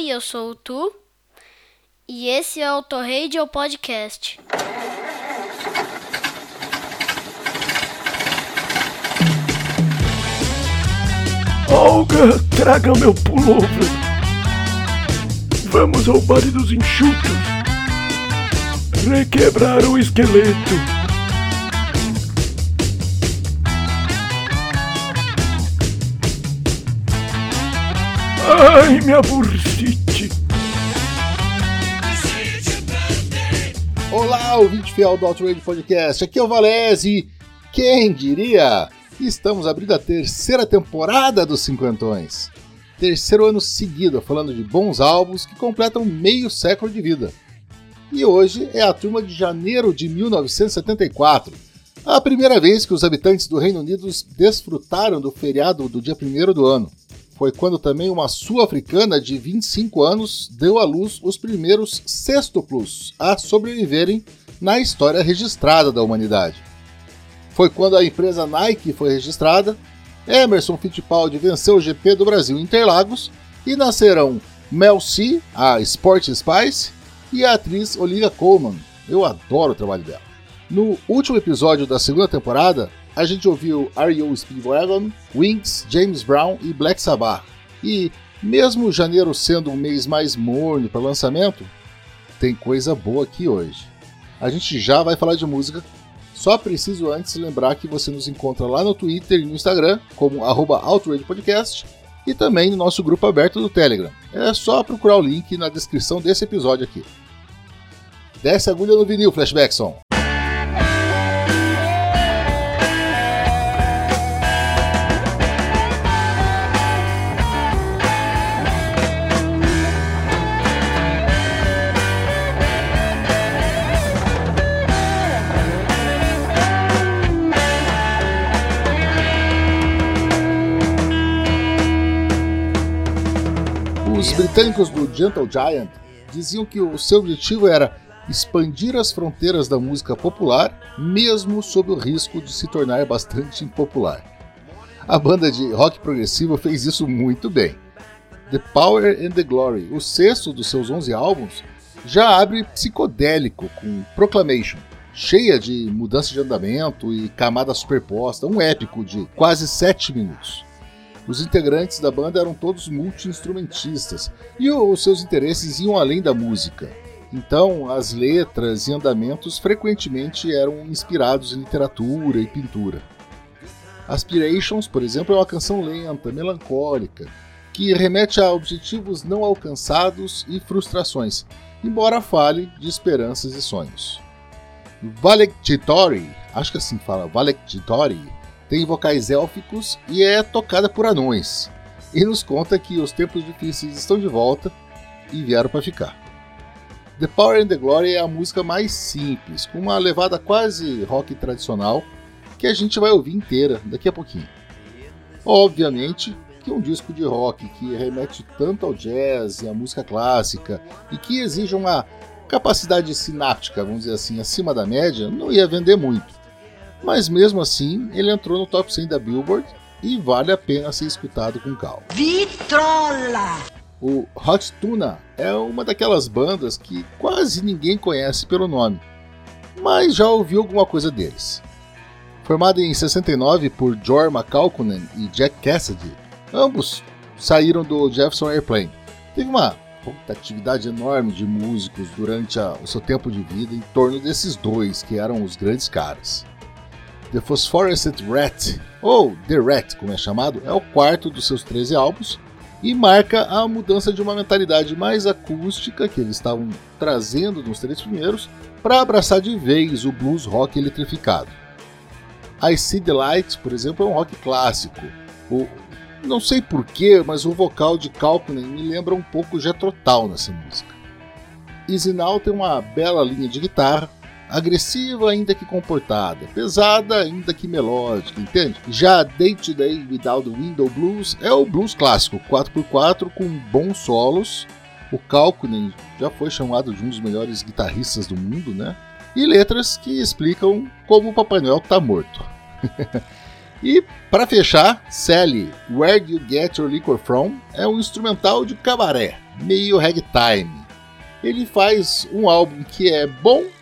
Oi, eu sou o Tu e esse é o Torradio Podcast. Olga, traga meu pullover. Vamos ao baile dos enxutos. Requebrar o esqueleto. Ai, minha bursite. Olá, ouvinte fiel do Outrage Podcast. Aqui é o Valese. Quem diria? Estamos abrindo a terceira temporada dos Cinquentões. Terceiro ano seguido falando de bons álbuns que completam meio século de vida. E hoje é a turma de janeiro de 1974. A primeira vez que os habitantes do Reino Unido desfrutaram do feriado do dia 1 do ano. Foi quando também uma sul-africana de 25 anos deu à luz os primeiros sextuplos a sobreviverem na história registrada da humanidade. Foi quando a empresa Nike foi registrada, Emerson Fittipaldi venceu o GP do Brasil em Interlagos e nascerão Mel C, a Sport Spice, e a atriz Olivia Colman. Eu adoro o trabalho dela. No último episódio da segunda temporada, a gente ouviu R.E.O. Speedwagon, Wings, James Brown e Black Sabbath. E, mesmo janeiro sendo um mês mais morno para lançamento, tem coisa boa aqui hoje. A gente já vai falar de música, só preciso antes lembrar que você nos encontra lá no Twitter e no Instagram, como @outradepodcast e também no nosso grupo aberto do Telegram. É só procurar o link na descrição desse episódio aqui. Desce a agulha no vinil, Flashbackson. Os britânicos do Gentle Giant diziam que o seu objetivo era expandir as fronteiras da música popular, mesmo sob o risco de se tornar bastante impopular. A banda de rock progressivo fez isso muito bem. The Power and the Glory, o sexto dos seus 11 álbuns, já abre psicodélico com Proclamation, cheia de mudança de andamento e camada superposta, um épico de quase 7 minutos. Os integrantes da banda eram todos multi-instrumentistas e os seus interesses iam além da música. Então, as letras e andamentos frequentemente eram inspirados em literatura e pintura. Aspirations, por exemplo, é uma canção lenta, melancólica, que remete a objetivos não alcançados e frustrações, embora fale de esperanças e sonhos. Valectitori, acho que assim fala, Valectitori, tem vocais élficos e é tocada por anões. E nos conta que os tempos difíceis estão de volta e vieram para ficar. The Power and the Glory é a música mais simples, com uma levada quase rock tradicional, que a gente vai ouvir inteira daqui a pouquinho. Obviamente que um disco de rock que remete tanto ao jazz e à música clássica e que exige uma capacidade sináptica, vamos dizer assim, acima da média, não ia vender muito mas mesmo assim ele entrou no top 100 da Billboard e vale a pena ser escutado com calma. Vitrola! O Hot Tuna é uma daquelas bandas que quase ninguém conhece pelo nome, mas já ouviu alguma coisa deles. Formada em 69 por George McCalcunen e Jack Cassidy, ambos saíram do Jefferson Airplane. Teve uma rotatividade enorme de músicos durante a, o seu tempo de vida em torno desses dois que eram os grandes caras. The Phosphorescent Rat, ou The Rat, como é chamado, é o quarto dos seus 13 álbuns e marca a mudança de uma mentalidade mais acústica que eles estavam trazendo nos três primeiros para abraçar de vez o blues rock eletrificado. I See the Light, por exemplo, é um rock clássico. O, não sei porquê, mas o vocal de Kalkinen me lembra um pouco Jethro Tull nessa música. Easy Now tem uma bela linha de guitarra, agressiva, ainda que comportada, pesada, ainda que melódica, entende? Já Date Day Without the Window Blues é o blues clássico, 4x4 com bons solos. O Kalkinen já foi chamado de um dos melhores guitarristas do mundo, né? E letras que explicam como o Papai Noel tá morto. E para fechar, Sally, Where Do You Get Your Liquor From é um instrumental de cabaré, meio ragtime. Ele faz um álbum que é bom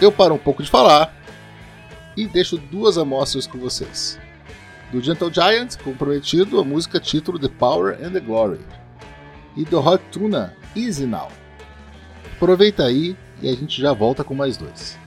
eu paro um pouco de falar e deixo duas amostras com vocês. Do Gentle Giant, comprometido, a música título The Power and the Glory. E do Hot Tuna, Easy Now. Aproveita aí e a gente já volta com mais dois.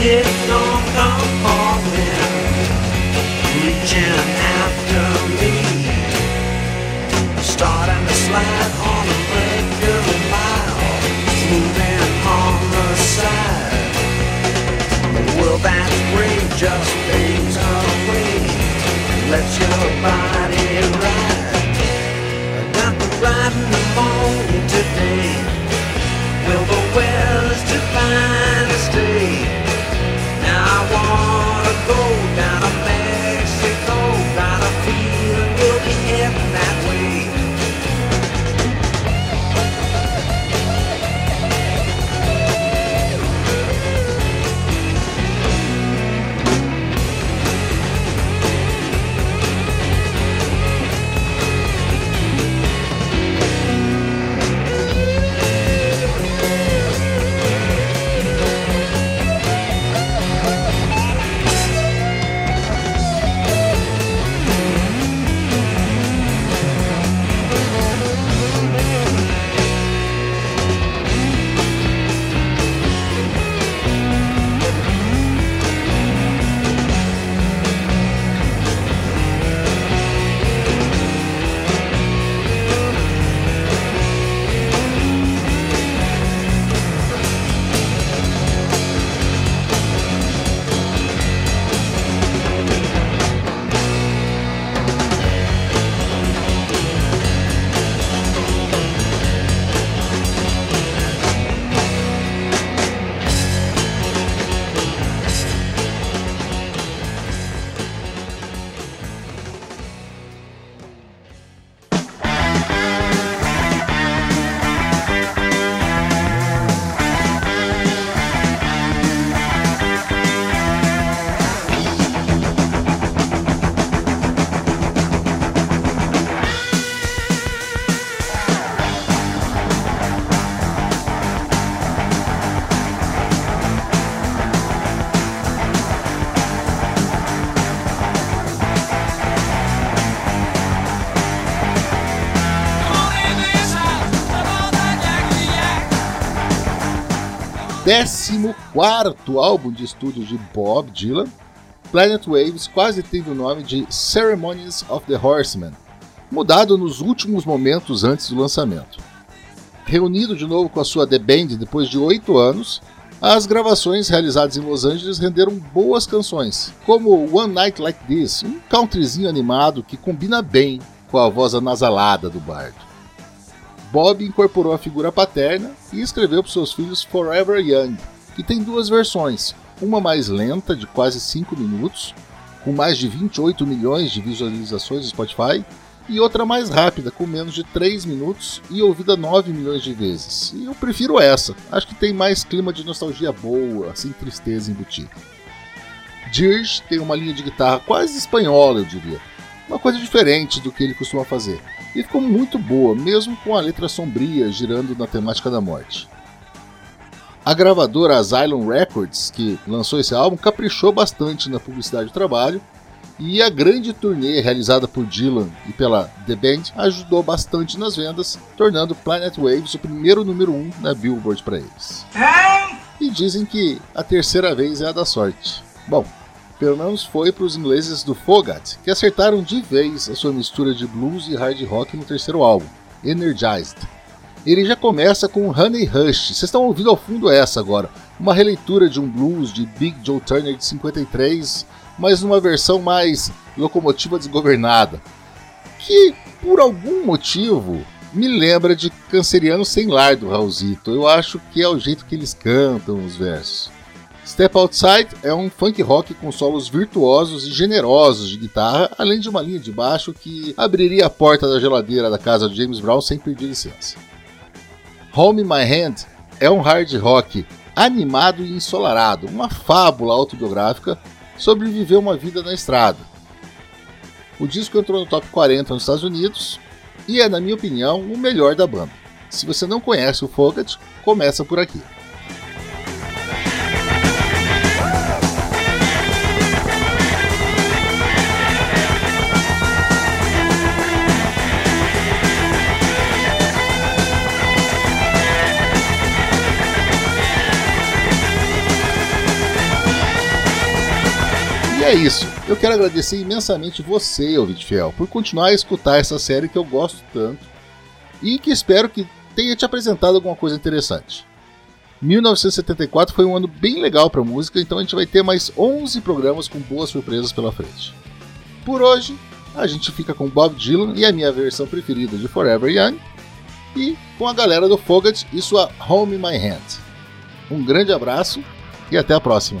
I hit on compartment, reaching after me, starting to slide on the moving on the side. Just 14 álbum de estúdio de Bob Dylan, Planet Waves quase tendo o nome de Ceremonies of the Horseman, mudado nos últimos momentos antes do lançamento. Reunido de novo com a sua The Band depois de oito anos, as gravações realizadas em Los Angeles renderam boas canções, como One Night Like This, um countryzinho animado que combina bem com a voz anasalada do bardo. Bob incorporou a figura paterna e escreveu para seus filhos Forever Young, que tem duas versões, uma mais lenta, de quase 5 minutos, com mais de 28 milhões de visualizações no Spotify, e outra mais rápida, com menos de 3 minutos e ouvida 9 milhões de vezes. E eu prefiro essa, acho que tem mais clima de nostalgia boa, sem tristeza embutida. Dirge tem uma linha de guitarra quase espanhola, eu diria, uma coisa diferente do que ele costuma fazer e ficou muito boa, mesmo com a letra sombria girando na temática da morte. A gravadora Asylum Records, que lançou esse álbum, caprichou bastante na publicidade do trabalho, e a grande turnê realizada por Dylan e pela The Band ajudou bastante nas vendas, tornando Planet Waves o primeiro número 1 um na Billboard para eles. E dizem que a terceira vez é a da sorte. Bom, pelo menos foi para os ingleses do Fogat, que acertaram de vez a sua mistura de blues e hard rock no terceiro álbum, Energized. Ele já começa com Honey Rush, vocês estão ouvindo ao fundo essa agora, uma releitura de um blues de Big Joe Turner de 53, mas numa versão mais locomotiva desgovernada, que por algum motivo me lembra de Canceriano Sem Lar do Raulzito. Eu acho que é o jeito que eles cantam os versos. Step Outside é um funk rock com solos virtuosos e generosos de guitarra, além de uma linha de baixo que abriria a porta da geladeira da casa de James Brown sem pedir licença. Home in My Hand é um hard rock animado e ensolarado, uma fábula autobiográfica sobre viver uma vida na estrada. O disco entrou no top 40 nos Estados Unidos e é, na minha opinião, o melhor da banda. Se você não conhece o Fogat, começa por aqui. É isso. Eu quero agradecer imensamente você, ouvinte fiel, por continuar a escutar essa série que eu gosto tanto e que espero que tenha te apresentado alguma coisa interessante. 1974 foi um ano bem legal para música, então a gente vai ter mais 11 programas com boas surpresas pela frente. Por hoje, a gente fica com Bob Dylan e a minha versão preferida de Forever Young, e com a galera do Fogat e sua Home in My Hand. Um grande abraço e até a próxima.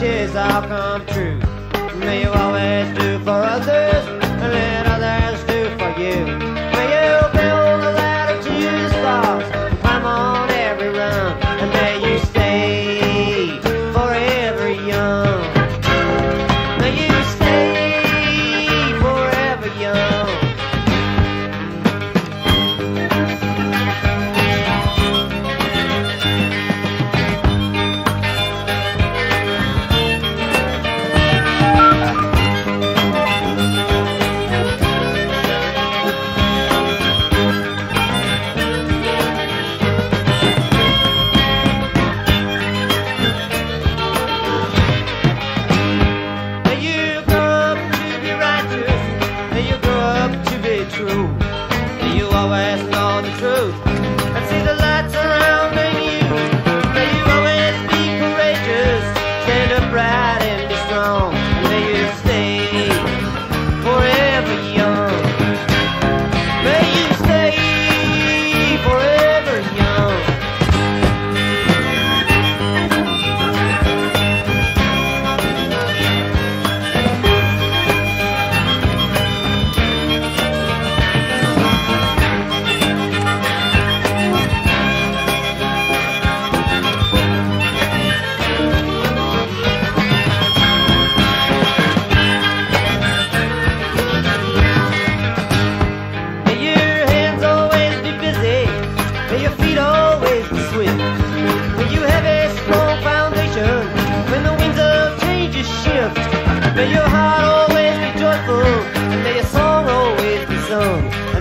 Wishes all come true. May you always do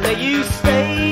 sung. And may you stay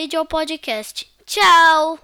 Auto Radio Podcast. Tchau!